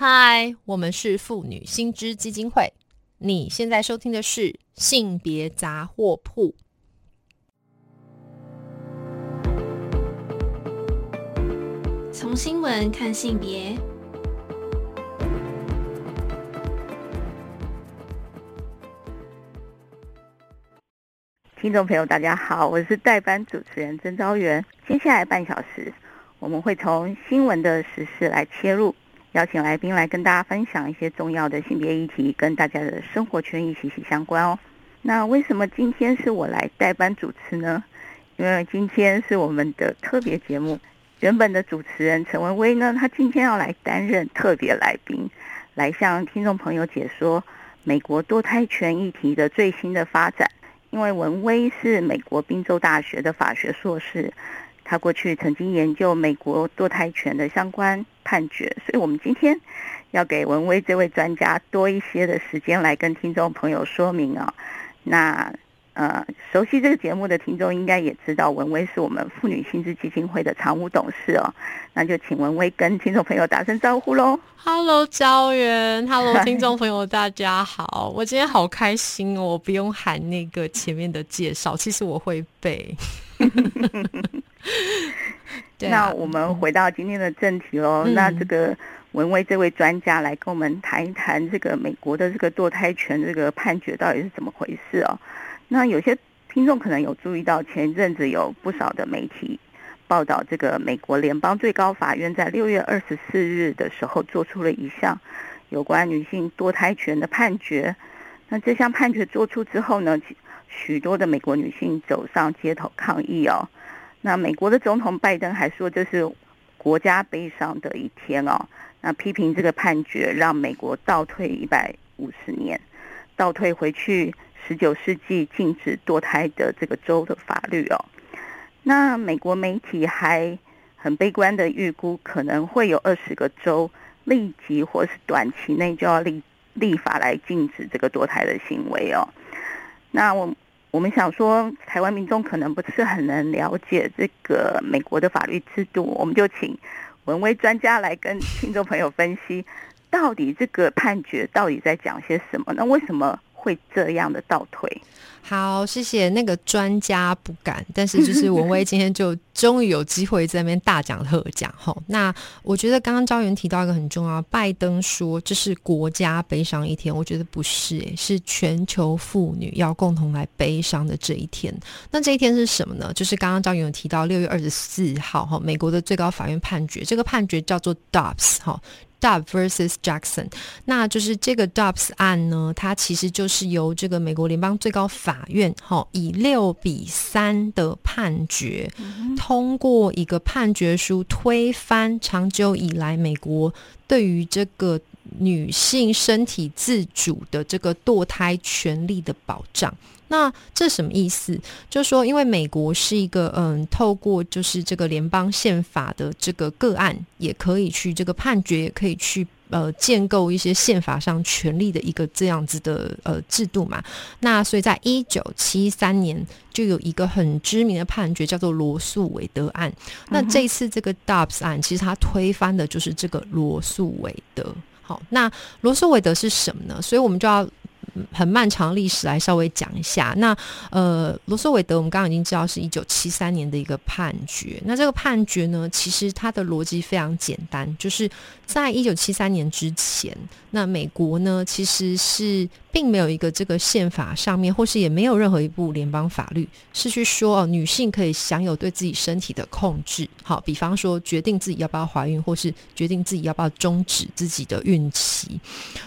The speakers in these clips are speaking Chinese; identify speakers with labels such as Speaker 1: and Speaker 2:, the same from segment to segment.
Speaker 1: 嗨，我们是妇女新知基金会。你现在收听的是性别杂货铺。
Speaker 2: 从新闻看性别，
Speaker 3: 听众朋友，大家好，我是代班主持人曾昭元。接下来半小时，我们会从新闻的时事来切入。邀请来宾来跟大家分享一些重要的性别议题，跟大家的生活权益息息相关哦。那为什么今天是我来代班主持呢？因为今天是我们的特别节目，原本的主持人陈文威呢，他今天要来担任特别来宾，来向听众朋友解说美国堕胎权议题的最新的发展。因为文威是美国宾州大学的法学硕士。他过去曾经研究美国堕胎权的相关判决，所以我们今天要给文威这位专家多一些的时间来跟听众朋友说明啊。那呃，熟悉这个节目的听众应该也知道，文威是我们妇女薪资基金会的常务董事哦。那就请文威跟听众朋友打声招呼喽。
Speaker 1: Hello，焦源，Hello，听众朋友，大家好。我今天好开心哦，我不用喊那个前面的介绍，其实我会背。
Speaker 3: 那我们回到今天的正题喽。那这个文威这位专家来跟我们谈一谈这个美国的这个堕胎权这个判决到底是怎么回事哦。那有些听众可能有注意到，前一阵子有不少的媒体报道，这个美国联邦最高法院在六月二十四日的时候做出了一项有关女性堕胎权的判决。那这项判决做出之后呢，许多的美国女性走上街头抗议哦。那美国的总统拜登还说这是国家悲伤的一天哦。那批评这个判决让美国倒退一百五十年，倒退回去十九世纪禁止堕胎的这个州的法律哦。那美国媒体还很悲观的预估，可能会有二十个州立即或是短期内就要立立法来禁止这个堕胎的行为哦。那我。我们想说，台湾民众可能不是很能了解这个美国的法律制度，我们就请文威专家来跟听众朋友分析，到底这个判决到底在讲些什么？那为什么会这样的倒退？
Speaker 1: 好，谢谢那个专家不敢，但是就是文威今天就终于有机会在那边大讲特讲哈。那我觉得刚刚招元提到一个很重要，拜登说这是国家悲伤一天，我觉得不是，是全球妇女要共同来悲伤的这一天。那这一天是什么呢？就是刚刚招元有提到六月二十四号哈，美国的最高法院判决，这个判决叫做 Dobbs 哈。Dub vs Jackson，那就是这个 Dubs 案呢，它其实就是由这个美国联邦最高法院，哈，以六比三的判决，通过一个判决书推翻长久以来美国对于这个女性身体自主的这个堕胎权利的保障。那这什么意思？就是说，因为美国是一个嗯，透过就是这个联邦宪法的这个个案，也可以去这个判决，也可以去呃建构一些宪法上权利的一个这样子的呃制度嘛。那所以在一九七三年就有一个很知名的判决，叫做罗素韦德案。那这一次这个 Dobbs 案，其实它推翻的就是这个罗素韦德。好，那罗素韦德是什么呢？所以我们就要。很漫长历史来稍微讲一下，那呃罗素韦德我们刚刚已经知道是一九七三年的一个判决，那这个判决呢，其实它的逻辑非常简单，就是在一九七三年之前，那美国呢其实是。并没有一个这个宪法上面，或是也没有任何一部联邦法律是去说哦，女性可以享有对自己身体的控制。好，比方说决定自己要不要怀孕，或是决定自己要不要终止自己的孕期。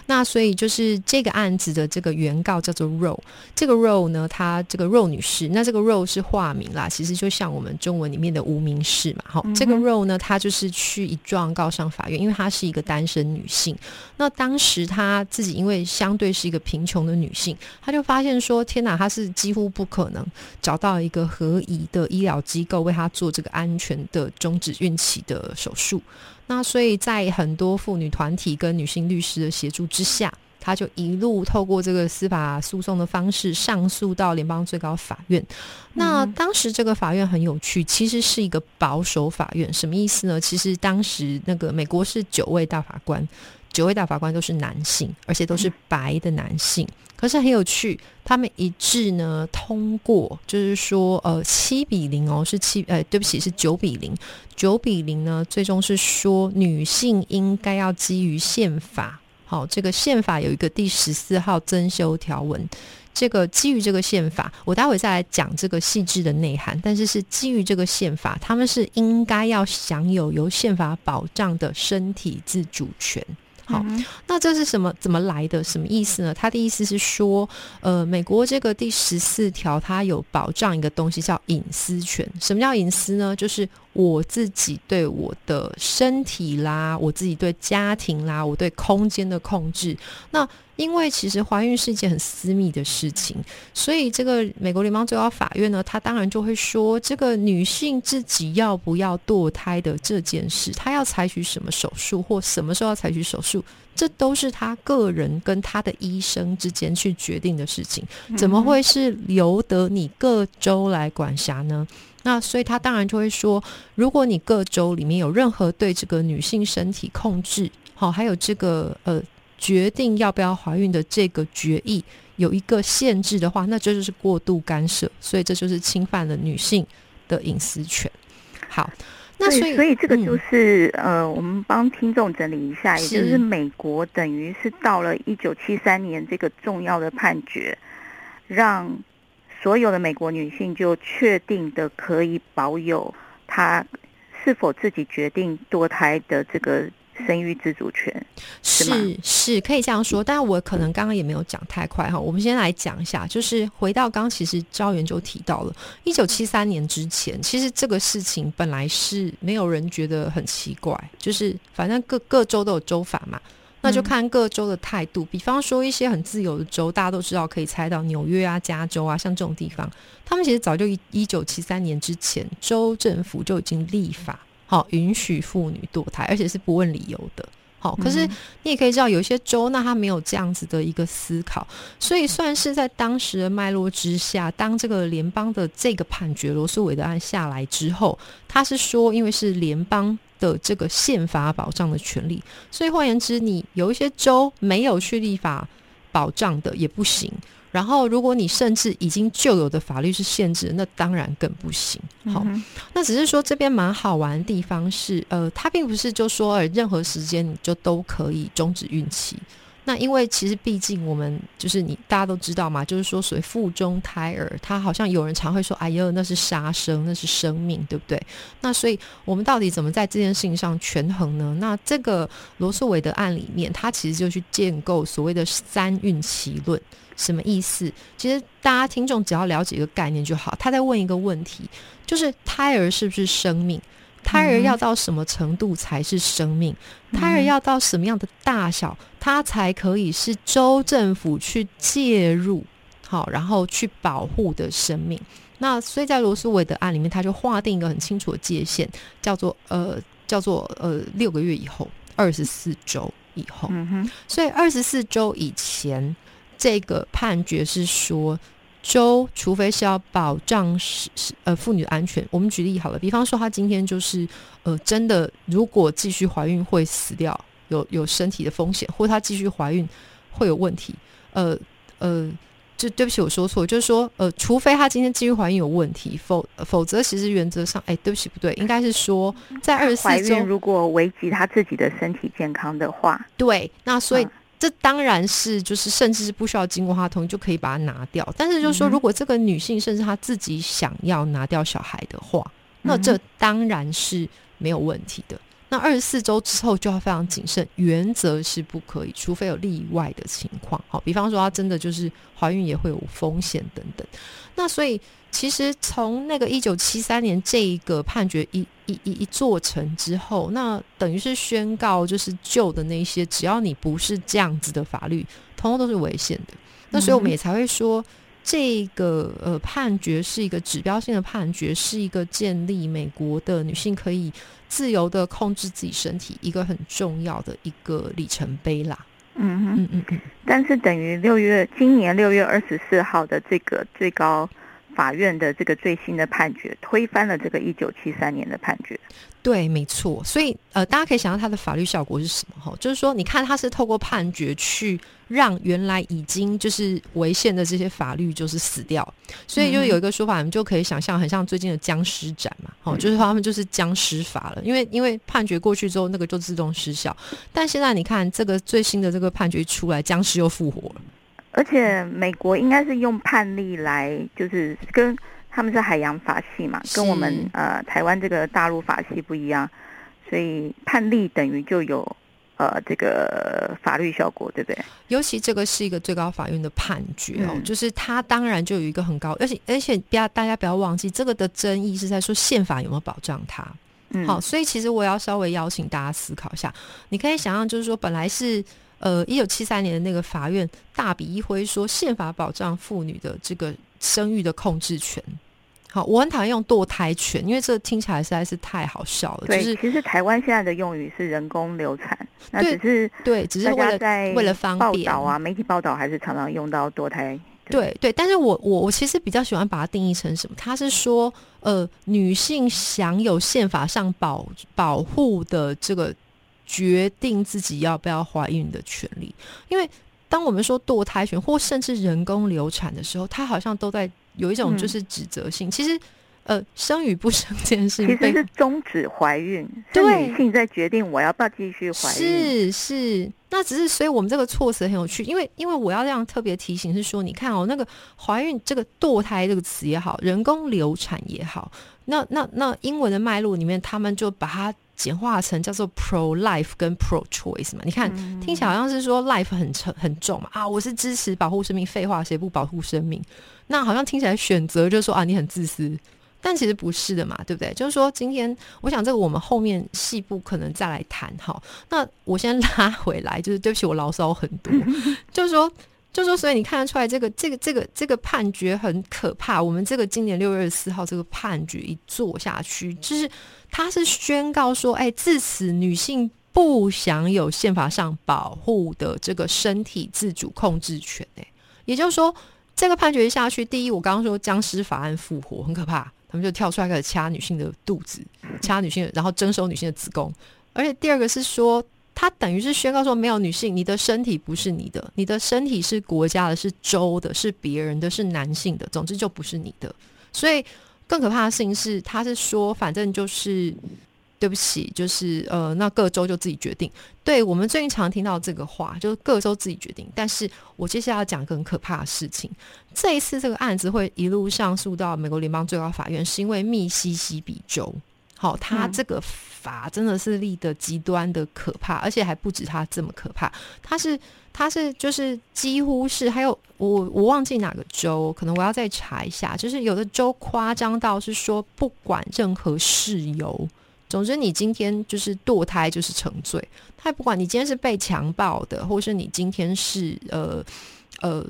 Speaker 1: 那所以就是这个案子的这个原告叫做 Roe，这个 Roe 呢，她这个 Roe 女士，那这个 Roe 是化名啦，其实就像我们中文里面的无名氏嘛。好，这个 Roe 呢，她就是去一状告上法院，因为她是一个单身女性。那当时她自己因为相对是一个平贫穷的女性，她就发现说：“天哪，她是几乎不可能找到一个合宜的医疗机构为她做这个安全的终止孕期的手术。”那所以在很多妇女团体跟女性律师的协助之下，她就一路透过这个司法诉讼的方式上诉到联邦最高法院。那当时这个法院很有趣，其实是一个保守法院，什么意思呢？其实当时那个美国是九位大法官。九位大法官都是男性，而且都是白的男性。可是很有趣，他们一致呢通过，就是说，呃，七比零哦，是七，呃，对不起，是九比零，九比零呢，最终是说女性应该要基于宪法，好，这个宪法有一个第十四号增修条文。这个基于这个宪法，我待会再来讲这个细致的内涵。但是是基于这个宪法，他们是应该要享有由宪法保障的身体自主权。好，那这是什么？怎么来的？什么意思呢？他的意思是说，呃，美国这个第十四条，它有保障一个东西叫隐私权。什么叫隐私呢？就是我自己对我的身体啦，我自己对家庭啦，我对空间的控制。那因为其实怀孕是一件很私密的事情，所以这个美国联邦最高法院呢，他当然就会说，这个女性自己要不要堕胎的这件事，她要采取什么手术或什么时候要采取手术，这都是她个人跟她的医生之间去决定的事情，怎么会是由得你各州来管辖呢？那所以他当然就会说，如果你各州里面有任何对这个女性身体控制，好，还有这个呃。决定要不要怀孕的这个决议有一个限制的话，那这就是过度干涉，所以这就是侵犯了女性的隐私权。好，那所以
Speaker 3: 所以这个就是呃，我们帮听众整理一下，也就是美国等于是到了一九七三年这个重要的判决，让所有的美国女性就确定的可以保有她是否自己决定堕胎的这个。生育自主权
Speaker 1: 是是可以这样说，但我可能刚刚也没有讲太快哈。我们先来讲一下，就是回到刚其实招元就提到了，一九七三年之前，其实这个事情本来是没有人觉得很奇怪，就是反正各各州都有州法嘛，那就看各州的态度。比方说一些很自由的州，大家都知道可以猜到纽约啊、加州啊，像这种地方，他们其实早就一一九七三年之前，州政府就已经立法。好，允许妇女堕胎，而且是不问理由的。好，可是你也可以知道，有一些州那他没有这样子的一个思考，所以算是在当时的脉络之下，当这个联邦的这个判决罗素韦德案下来之后，他是说，因为是联邦的这个宪法保障的权利，所以换言之，你有一些州没有去立法保障的也不行。然后，如果你甚至已经旧有的法律是限制，那当然更不行。好，那只是说这边蛮好玩的地方是，呃，它并不是就说任何时间你就都可以终止孕期。那因为其实毕竟我们就是你大家都知道嘛，就是说所谓腹中胎儿，他好像有人常会说，哎呦，那是杀生，那是生命，对不对？那所以我们到底怎么在这件事情上权衡呢？那这个罗素韦德案里面，他其实就去建构所谓的三孕奇论。什么意思？其实大家听众只要了解一个概念就好。他在问一个问题，就是胎儿是不是生命？胎儿要到什么程度才是生命？胎儿要到什么样的大小，它才可以是州政府去介入，好，然后去保护的生命？那所以在罗斯韦德案里面，他就划定一个很清楚的界限，叫做呃，叫做呃六个月以后，二十四周以后。嗯哼，所以二十四周以前。这个判决是说，州除非是要保障是是呃妇女的安全，我们举例好了，比方说她今天就是呃真的如果继续怀孕会死掉，有有身体的风险，或她继续怀孕会有问题，呃呃，这对不起我说错，就是说呃除非她今天继续怀孕有问题，否否则其实原则上，哎对不起不对，应该是说在二十四周
Speaker 3: 如果危及她自己的身体健康的话，
Speaker 1: 对，那所以。这当然是，就是甚至是不需要经过他同意就可以把它拿掉。但是就是说，如果这个女性甚至她自己想要拿掉小孩的话，那这当然是没有问题的。那二十四周之后就要非常谨慎，原则是不可以，除非有例外的情况。好，比方说她真的就是怀孕也会有风险等等。那所以。其实从那个一九七三年这一个判决一一一一做成之后，那等于是宣告，就是旧的那些，只要你不是这样子的法律，通通都是违宪的。那所以我们也才会说，这个呃判决是一个指标性的判决，是一个建立美国的女性可以自由的控制自己身体一个很重要的一个里程碑啦。
Speaker 3: 嗯嗯嗯嗯。但是等于六月今年六月二十四号的这个最高。法院的这个最新的判决，推翻了这个一九七三年的判决。
Speaker 1: 对，没错。所以呃，大家可以想到它的法律效果是什么？哈，就是说，你看它是透过判决去让原来已经就是违宪的这些法律就是死掉。所以就有一个说法，你们就可以想象，很像最近的僵尸展嘛。哦，就是他们就是僵尸法了，因为因为判决过去之后，那个就自动失效。但现在你看这个最新的这个判决出来，僵尸又复活了。
Speaker 3: 而且美国应该是用判例来，就是跟他们是海洋法系嘛，跟我们呃台湾这个大陆法系不一样，所以判例等于就有呃这个法律效果，对不对？
Speaker 1: 尤其这个是一个最高法院的判决哦，就是它当然就有一个很高，而且而且不要大家不要忘记，这个的争议是在说宪法有没有保障它。嗯好，所以其实我要稍微邀请大家思考一下，你可以想象，就是说本来是。呃，一九七三年的那个法院大笔一挥说，宪法保障妇女的这个生育的控制权。好，我很讨厌用堕胎权，因为这听起来实在是太好笑了。
Speaker 3: 对，其实台湾现在的用语是人工流产，那只是
Speaker 1: 对，只是为了
Speaker 3: 在
Speaker 1: 为了方便
Speaker 3: 报道啊，媒体报道还是常常用到堕胎。
Speaker 1: 对对，但是我我我其实比较喜欢把它定义成什么？它是说，呃，女性享有宪法上保保护的这个。决定自己要不要怀孕的权利，因为当我们说堕胎权或甚至人工流产的时候，它好像都在有一种就是指责性。其实，呃，生与不生这件事
Speaker 3: 情，其实是终止怀孕，是女性在决定我要不要继续怀
Speaker 1: 孕。是是，那只是所以我们这个措辞很有趣，因为因为我要这样特别提醒是说，你看哦，那个怀孕这个堕胎这个词也好，人工流产也好，那那那英文的脉络里面，他们就把它。简化成叫做 pro life 跟 pro choice 嘛？你看听起来好像是说 life 很沉很重嘛啊！我是支持保护生命，废话谁不保护生命？那好像听起来选择就是说啊，你很自私，但其实不是的嘛，对不对？就是说今天我想这个我们后面细部可能再来谈哈。那我先拉回来，就是对不起，我牢骚很多，就是说。就说，所以你看得出来，这个、这个、这个、这个判决很可怕。我们这个今年六月四号这个判决一做下去，就是他是宣告说，哎，自此女性不享有宪法上保护的这个身体自主控制权。哎，也就是说，这个判决下去，第一，我刚刚说僵尸法案复活很可怕，他们就跳出来开始掐女性的肚子，掐女性，然后征收女性的子宫。而且第二个是说。他等于是宣告说，没有女性，你的身体不是你的，你的身体是国家的，是州的，是别人的，是男性的，总之就不是你的。所以更可怕的事情是，他是说，反正就是对不起，就是呃，那各州就自己决定。对我们最近常听到这个话，就是各州自己决定。但是我接下来要讲个很可怕的事情，这一次这个案子会一路上诉到美国联邦最高法院，是因为密西西比州。好，他这个法真的是立的极端的可怕，而且还不止他这么可怕。他是，他是，就是几乎是，还有我我忘记哪个州，可能我要再查一下。就是有的州夸张到是说，不管任何事由，总之你今天就是堕胎就是成罪，他也不管你今天是被强暴的，或是你今天是呃呃。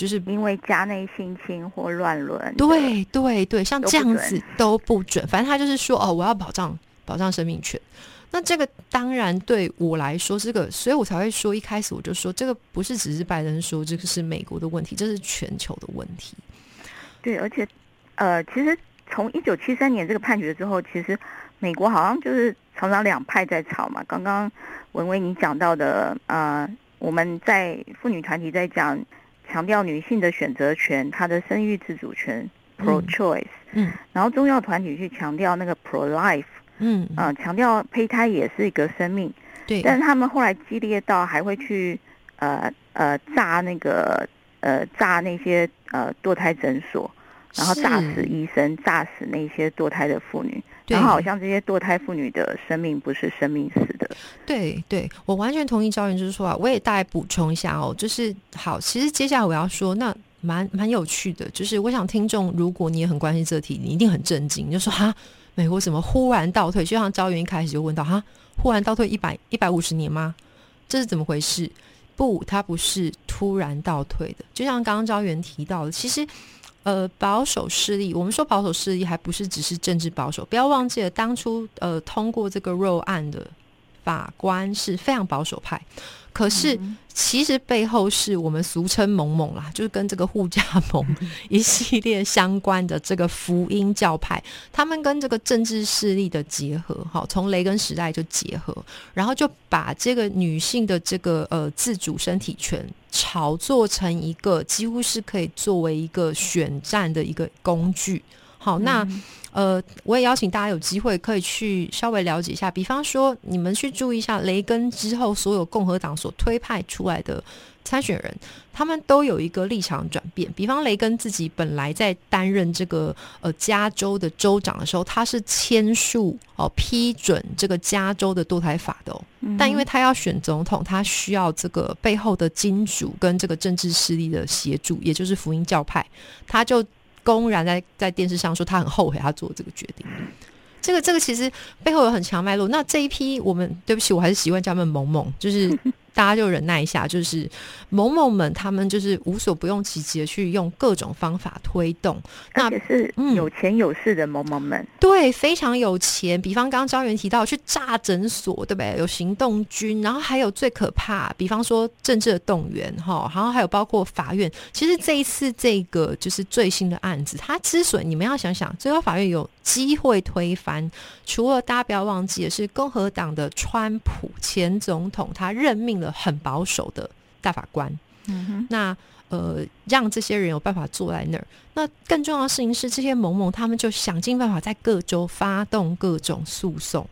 Speaker 1: 就是
Speaker 3: 因为家内性侵或乱伦，
Speaker 1: 对对对，像这样子都不准。反正他就是说，哦，我要保障保障生命权。那这个当然对我来说，这个，所以我才会说，一开始我就说，这个不是只是拜登说，这个是美国的问题，这是全球的问题。
Speaker 3: 对，而且呃，其实从一九七三年这个判决之后，其实美国好像就是常常两派在吵嘛。刚刚文威你讲到的，呃，我们在妇女团体在讲。强调女性的选择权，她的生育自主权，pro choice。嗯，然后宗教团体去强调那个 pro life。嗯，啊，强调胚胎也是一个生命。
Speaker 1: 对。
Speaker 3: 但是他们后来激烈到还会去呃呃炸那个呃炸那些呃堕胎诊所，然后炸死医生，炸死那些堕胎的妇女。然后好像这些堕胎妇女的生命不是生命死的。
Speaker 1: 对对，我完全同意赵云就是说啊，我也大概补充一下哦，就是好，其实接下来我要说，那蛮蛮有趣的，就是我想听众如果你也很关心这题，你一定很震惊，就说哈，美国怎么忽然倒退？就像赵云一开始就问到哈，忽然倒退一百一百五十年吗？这是怎么回事？不，它不是突然倒退的，就像刚刚赵元提到的，其实。呃，保守势力，我们说保守势力还不是只是政治保守，不要忘记了当初呃通过这个肉案的法官是非常保守派，可是其实背后是我们俗称“蒙蒙”啦，就是跟这个护家盟 一系列相关的这个福音教派，他们跟这个政治势力的结合，哈，从雷根时代就结合，然后就把这个女性的这个呃自主身体权炒作成一个几乎是可以作为一个选战的一个工具。好，那呃，我也邀请大家有机会可以去稍微了解一下，比方说你们去注意一下雷根之后所有共和党所推派出来的参选人，他们都有一个立场转变。比方雷根自己本来在担任这个呃加州的州长的时候，他是签署哦批准这个加州的堕胎法的哦，但因为他要选总统，他需要这个背后的金主跟这个政治势力的协助，也就是福音教派，他就。公然在在电视上说他很后悔他做这个决定，这个这个其实背后有很强脉络。那这一批我们对不起，我还是习惯叫他们萌萌，就是。大家就忍耐一下，就是某某们他们就是无所不用其极的去用各种方法推动，
Speaker 3: 那也是有钱有势的某某们，
Speaker 1: 对，非常有钱。比方刚刚招元提到去炸诊所，对不对？有行动军，然后还有最可怕，比方说政治的动员，哈，然后还有包括法院。其实这一次这个就是最新的案子，它之所以你们要想想，最高法院有机会推翻，除了大家不要忘记的是共和党的川普前总统，他任命。了很保守的大法官，嗯哼，那呃，让这些人有办法坐在那儿。那更重要的事情是，这些某某他们就想尽办法在各州发动各种诉讼，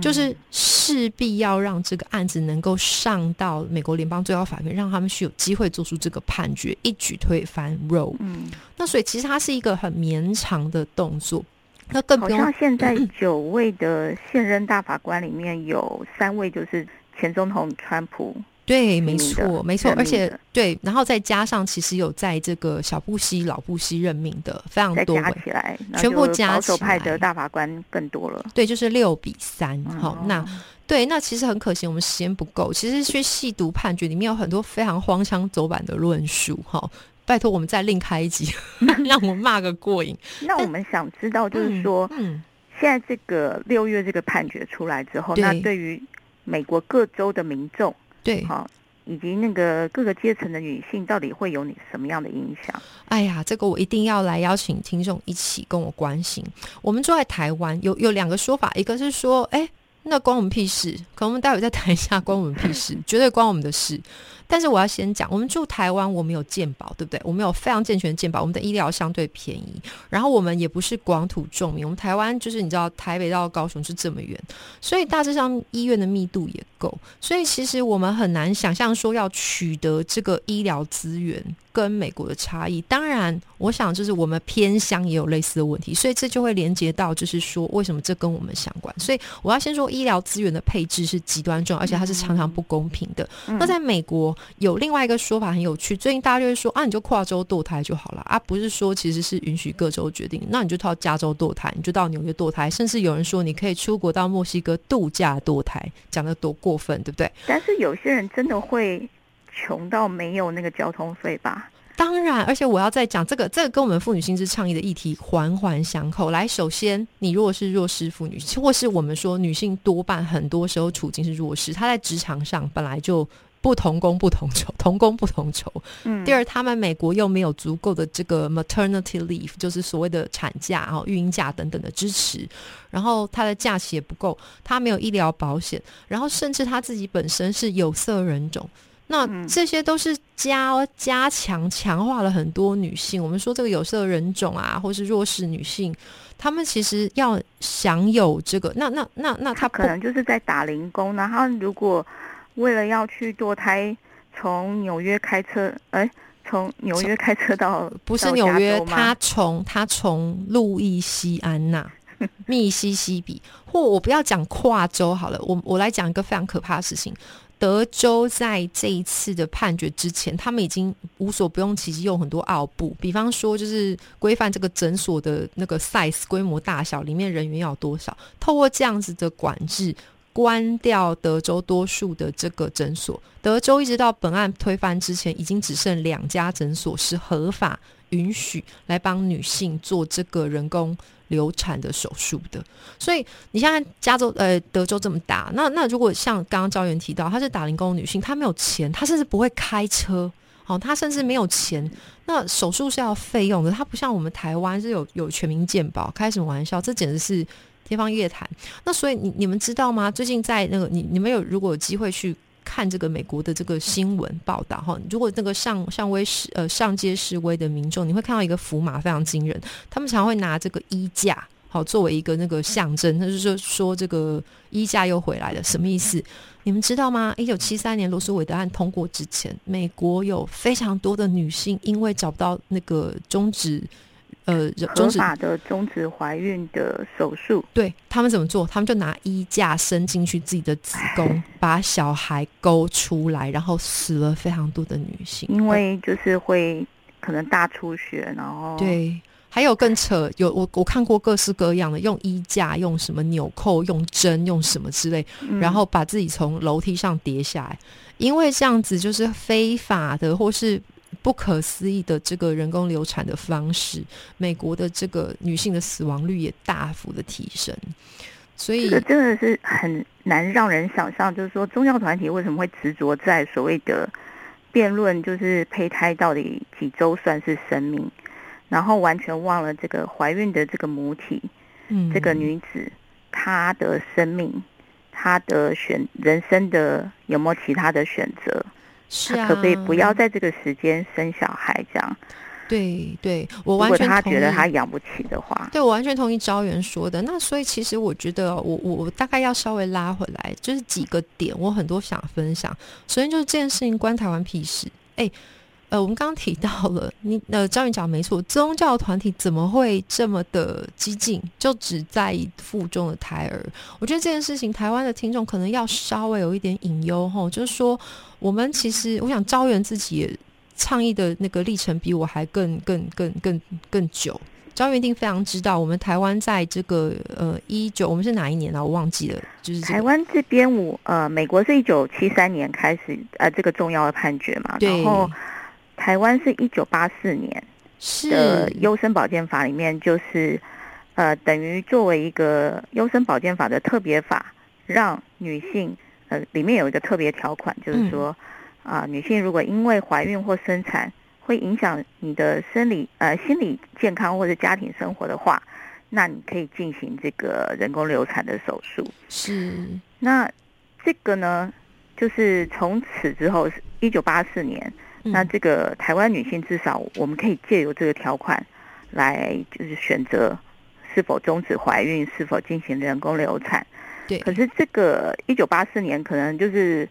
Speaker 1: 就是势必要让这个案子能够上到美国联邦最高法院，让他们是有机会做出这个判决，一举推翻 Roe。嗯，那所以其实它是一个很绵长的动作。那更
Speaker 3: 好像现在 九位的现任大法官里面有三位就是。前总统川普
Speaker 1: 对，没错，没错，而且对，然后再加上其实有在这个小布希、老布希任命的非常多，
Speaker 3: 加起来
Speaker 1: 全部加
Speaker 3: 起来，派的大法官更多了。
Speaker 1: 对，就是六比三。好，那对，那其实很可惜，我们时间不够。其实去细读判决里面有很多非常荒腔走板的论述。哈，拜托我们再另开一集，让我骂个过瘾。
Speaker 3: 那我们想知道，就是说，嗯，现在这个六月这个判决出来之后，那对于美国各州的民众，
Speaker 1: 对，
Speaker 3: 好，以及那个各个阶层的女性，到底会有你什么样的影响？
Speaker 1: 哎呀，这个我一定要来邀请听众一起跟我关心。我们住在台湾，有有两个说法，一个是说，哎。那关我们屁事？可能我们待会再谈一下，关我们屁事，绝对关我们的事。但是我要先讲，我们住台湾，我们有健保，对不对？我们有非常健全的健保，我们的医疗相对便宜。然后我们也不是广土重民，我们台湾就是你知道，台北到高雄是这么远，所以大致上医院的密度也够。所以其实我们很难想象说要取得这个医疗资源。跟美国的差异，当然，我想就是我们偏乡也有类似的问题，所以这就会连接到，就是说为什么这跟我们相关。所以我要先说，医疗资源的配置是极端重要，而且它是常常不公平的。那在美国有另外一个说法很有趣，最近大家就会说啊，你就跨州堕胎就好了啊，不是说其实是允许各州决定，那你就到加州堕胎，你就到纽约堕胎，甚至有人说你可以出国到墨西哥度假堕胎，讲的多过分，对不对？
Speaker 3: 但是有些人真的会。穷到没有那个交通费吧？
Speaker 1: 当然，而且我要再讲这个，这个跟我们妇女薪资倡议的议题环环相扣。来，首先，你如果是弱势妇女，或是我们说女性多半很多时候处境是弱势，她在职场上本来就不同工不同酬，同工不同酬。嗯。第二，他们美国又没有足够的这个 maternity leave，就是所谓的产假、然后育婴假等等的支持，然后她的假期也不够，她没有医疗保险，然后甚至她自己本身是有色人种。那这些都是加加强强化了很多女性。我们说这个有色人种啊，或是弱势女性，她们其实要享有这个，那那那那她
Speaker 3: 可能就是在打零工。然后如果为了要去堕胎，从纽约开车，哎，从纽约开车到
Speaker 1: 不是纽约，她从她从路易西安那、密西西比，或我不要讲跨州好了，我我来讲一个非常可怕的事情。德州在这一次的判决之前，他们已经无所不用其极，用很多奥布，比方说就是规范这个诊所的那个 size 规模大小，里面人员要多少，透过这样子的管制，关掉德州多数的这个诊所。德州一直到本案推翻之前，已经只剩两家诊所是合法。允许来帮女性做这个人工流产的手术的。所以你现在加州呃德州这么大，那那如果像刚刚赵元提到，她是打零工女性，她没有钱，她甚至不会开车，哦，她甚至没有钱，那手术是要费用的，她不像我们台湾是有有全民健保，开什么玩笑？这简直是。天方夜谭。那所以你你们知道吗？最近在那个你你们有如果有机会去看这个美国的这个新闻报道哈，如果那个上上威示呃上街示威的民众，你会看到一个符码非常惊人，他们常会拿这个衣架好作为一个那个象征，那就是说这个衣架又回来了，什么意思？你们知道吗？一九七三年罗斯韦德案通过之前，美国有非常多的女性因为找不到那个终止。
Speaker 3: 呃，合法的终止怀孕的手术，
Speaker 1: 对他们怎么做？他们就拿衣架伸进去自己的子宫，把小孩勾出来，然后死了非常多的女性，
Speaker 3: 因为就是会可能大出血，然后
Speaker 1: 对，还有更扯，有我我看过各式各样的，用衣架，用什么纽扣，用针，用什么之类，然后把自己从楼梯上跌下来，因为这样子就是非法的，或是。不可思议的这个人工流产的方式，美国的这个女性的死亡率也大幅的提升，所以
Speaker 3: 这真的是很难让人想象，就是说宗教团体为什么会执着在所谓的辩论，就是胚胎到底几周算是生命，然后完全忘了这个怀孕的这个母体，嗯，这个女子她的生命，她的选人生的有没有其他的选择？
Speaker 1: 他
Speaker 3: 可不可以不要在这个时间生小孩？这样，
Speaker 1: 对对，我完全
Speaker 3: 他觉得他养不起的话，
Speaker 1: 对我完全同意招元说的。那所以其实我觉得，我我我大概要稍微拉回来，就是几个点，我很多想分享。首先就是这件事情关台湾屁事，哎。呃，我们刚刚提到了，你呃，张云讲没错，宗教团体怎么会这么的激进，就只在意腹中的胎儿？我觉得这件事情，台湾的听众可能要稍微有一点隐忧哈，就是说，我们其实，我想招元自己也倡议的那个历程比我还更更更更更久。招元一定非常知道，我们台湾在这个呃一九，我们是哪一年啊？我忘记了，就是
Speaker 3: 台湾这边，我呃，美国是一九七三年开始呃这个重要的判决嘛，然后。台湾是一九八四年的优生保健法里面，就是呃，等于作为一个优生保健法的特别法，让女性呃里面有一个特别条款，就是说啊，女性如果因为怀孕或生产会影响你的生理呃心理健康或者家庭生活的话，那你可以进行这个人工流产的手术。
Speaker 1: 是，
Speaker 3: 那这个呢，就是从此之后，一九八四年。那这个台湾女性至少我们可以借由这个条款，来就是选择是否终止怀孕，是否进行人工流产。
Speaker 1: 对。
Speaker 3: 可是这个一九八四年可能就是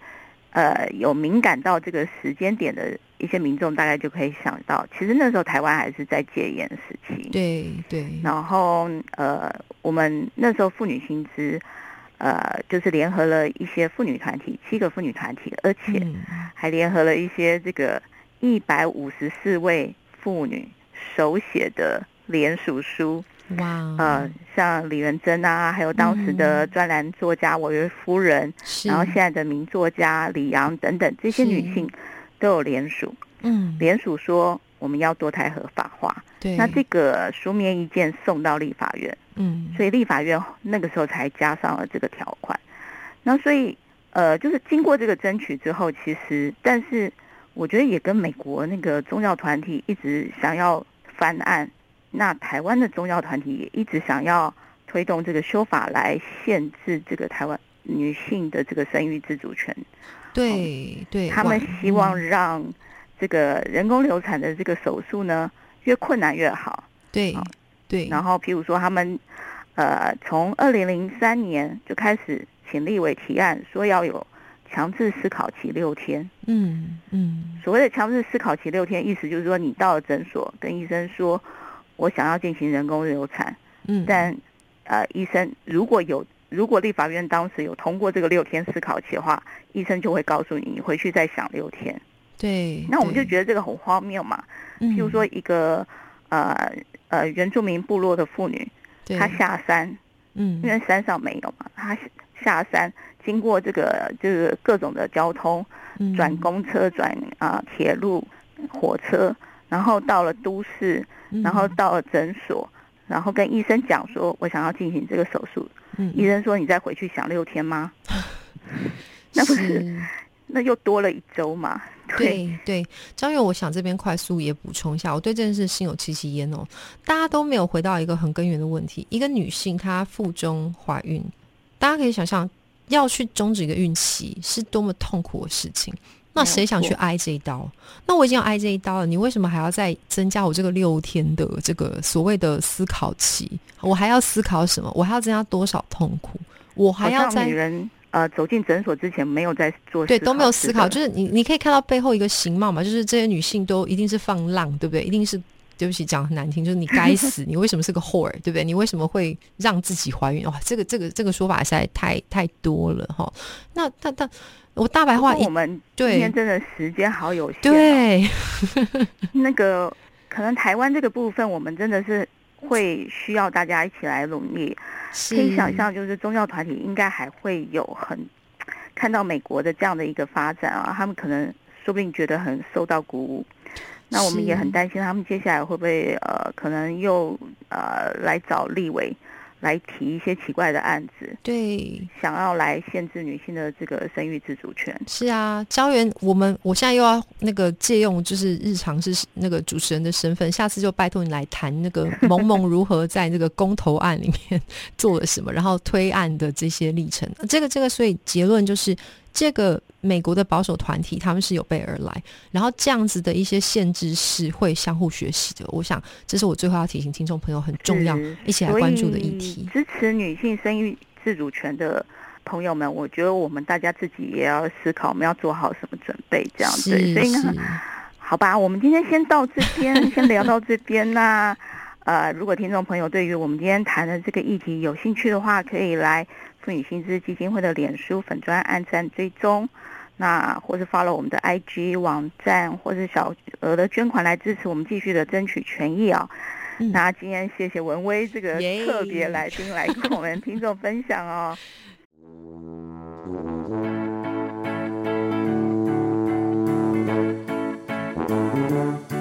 Speaker 3: 呃有敏感到这个时间点的一些民众，大概就可以想到，其实那时候台湾还是在戒严时期。
Speaker 1: 对对。
Speaker 3: 然后呃，我们那时候妇女薪资。呃，就是联合了一些妇女团体，七个妇女团体，而且还联合了一些这个一百五十四位妇女手写的联署书。
Speaker 1: 哇！
Speaker 3: 呃，像李元珍啊，还有当时的专栏作家我约夫人，然后现在的名作家李阳等等，这些女性都有联署。嗯，联署说我们要堕胎合法化。
Speaker 1: 对，
Speaker 3: 那这个书面意见送到立法院。嗯，所以立法院那个时候才加上了这个条款。那所以，呃，就是经过这个争取之后，其实，但是我觉得也跟美国那个宗教团体一直想要翻案，那台湾的宗教团体也一直想要推动这个修法来限制这个台湾女性的这个生育自主权。
Speaker 1: 对对，
Speaker 3: 他们希望让这个人工流产的这个手术呢，越困难越好。
Speaker 1: 对。对，
Speaker 3: 然后譬如说，他们呃，从二零零三年就开始请立委提案，说要有强制思考期六天。嗯嗯，所谓的强制思考期六天，意思就是说，你到了诊所跟医生说，我想要进行人工流产。嗯，但呃，医生如果有如果立法院当时有通过这个六天思考期的话，医生就会告诉你，你回去再想六天。
Speaker 1: 对，
Speaker 3: 那我们就觉得这个很荒谬嘛。譬如说一个呃。呃，原住民部落的妇女，她下山，嗯，因为山上没有嘛，她下山经过这个就是各种的交通，转公车，转啊铁路、火车，然然后到了都市，然后到了诊所，然后跟医生讲说，我想要进行这个手术。医生说，你再回去想六天吗？那不是，那又多了一周嘛？
Speaker 1: 对对，张勇，我想这边快速也补充一下，我对这件事心有戚戚焉哦。大家都没有回到一个很根源的问题：一个女性她腹中怀孕，大家可以想象，要去终止一个孕期是多么痛苦的事情。那谁想去挨这一刀？那我已经要挨这一刀了，你为什么还要再增加我这个六天的这个所谓的思考期？我还要思考什么？我还要增加多少痛苦？我还要在
Speaker 3: 女人。呃，走进诊所之前没有在做
Speaker 1: 对都没有思考，就是你你可以看到背后一个形貌嘛，就是这些女性都一定是放浪，对不对？一定是对不起讲很难听，就是你该死，你为什么是个 whore，对不对？你为什么会让自己怀孕？哇，这个这个这个说法实在太太多了哈。那但但我大白话，
Speaker 3: 我们今天真的时间好有限，
Speaker 1: 对，
Speaker 3: 那个可能台湾这个部分，我们真的是。会需要大家一起来努力，可以想象，就是宗教团体应该还会有很看到美国的这样的一个发展啊，他们可能说不定觉得很受到鼓舞。那我们也很担心，他们接下来会不会呃，可能又呃来找立委。来提一些奇怪的案子，
Speaker 1: 对，
Speaker 3: 想要来限制女性的这个生育自主权。
Speaker 1: 是啊，招元，我们我现在又要那个借用，就是日常是那个主持人的身份，下次就拜托你来谈那个 萌萌如何在那个公投案里面做了什么，然后推案的这些历程。这个这个，所以结论就是。这个美国的保守团体，他们是有备而来，然后这样子的一些限制是会相互学习的。我想，这是我最后要提醒听众朋友很重要，一起来关注的议题。
Speaker 3: 支持女性生育自主权的朋友们，我觉得我们大家自己也要思考，我们要做好什么准备，这样子。所以呢，好吧，我们今天先到这边，先聊到这边啦呃，如果听众朋友对于我们今天谈的这个议题有兴趣的话，可以来。妇女薪资基金会的脸书粉专按赞追踪，那或是发了我们的 IG 网站，或是小额的捐款来支持我们继续的争取权益啊。那今天谢谢文威这个特别来宾来跟我们听众分享哦。